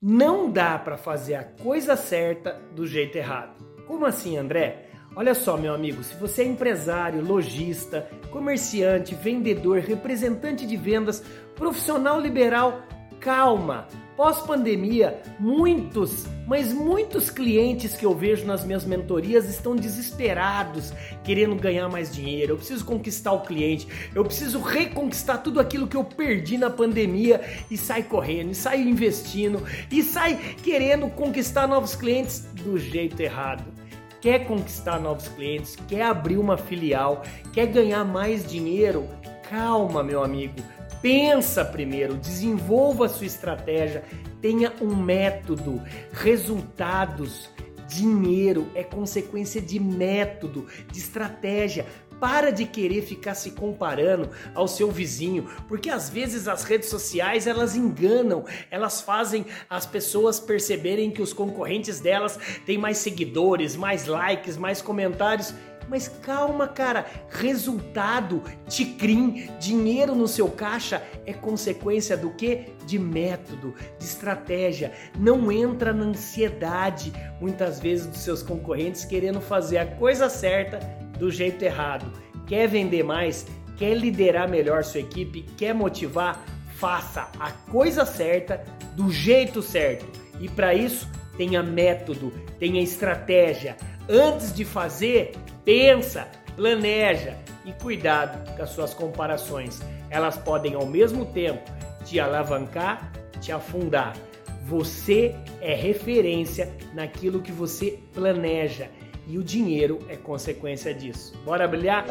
Não dá para fazer a coisa certa do jeito errado. Como assim, André? Olha só, meu amigo, se você é empresário, lojista, comerciante, vendedor, representante de vendas, profissional liberal, calma. Pós-pandemia, muitos, mas muitos clientes que eu vejo nas minhas mentorias estão desesperados, querendo ganhar mais dinheiro. Eu preciso conquistar o cliente, eu preciso reconquistar tudo aquilo que eu perdi na pandemia e sai correndo, e sai investindo, e sai querendo conquistar novos clientes do jeito errado quer conquistar novos clientes, quer abrir uma filial, quer ganhar mais dinheiro, calma, meu amigo. Pensa primeiro, desenvolva a sua estratégia, tenha um método, resultados. Dinheiro é consequência de método, de estratégia. Para de querer ficar se comparando ao seu vizinho, porque às vezes as redes sociais elas enganam, elas fazem as pessoas perceberem que os concorrentes delas têm mais seguidores, mais likes, mais comentários mas calma, cara, resultado, ticrim, dinheiro no seu caixa é consequência do que? De método, de estratégia. Não entra na ansiedade, muitas vezes, dos seus concorrentes querendo fazer a coisa certa do jeito errado. Quer vender mais? Quer liderar melhor sua equipe? Quer motivar? Faça a coisa certa do jeito certo. E para isso, tenha método, tenha estratégia. Antes de fazer, pensa, planeja e cuidado com as suas comparações. Elas podem ao mesmo tempo te alavancar, te afundar. Você é referência naquilo que você planeja e o dinheiro é consequência disso. Bora brilhar?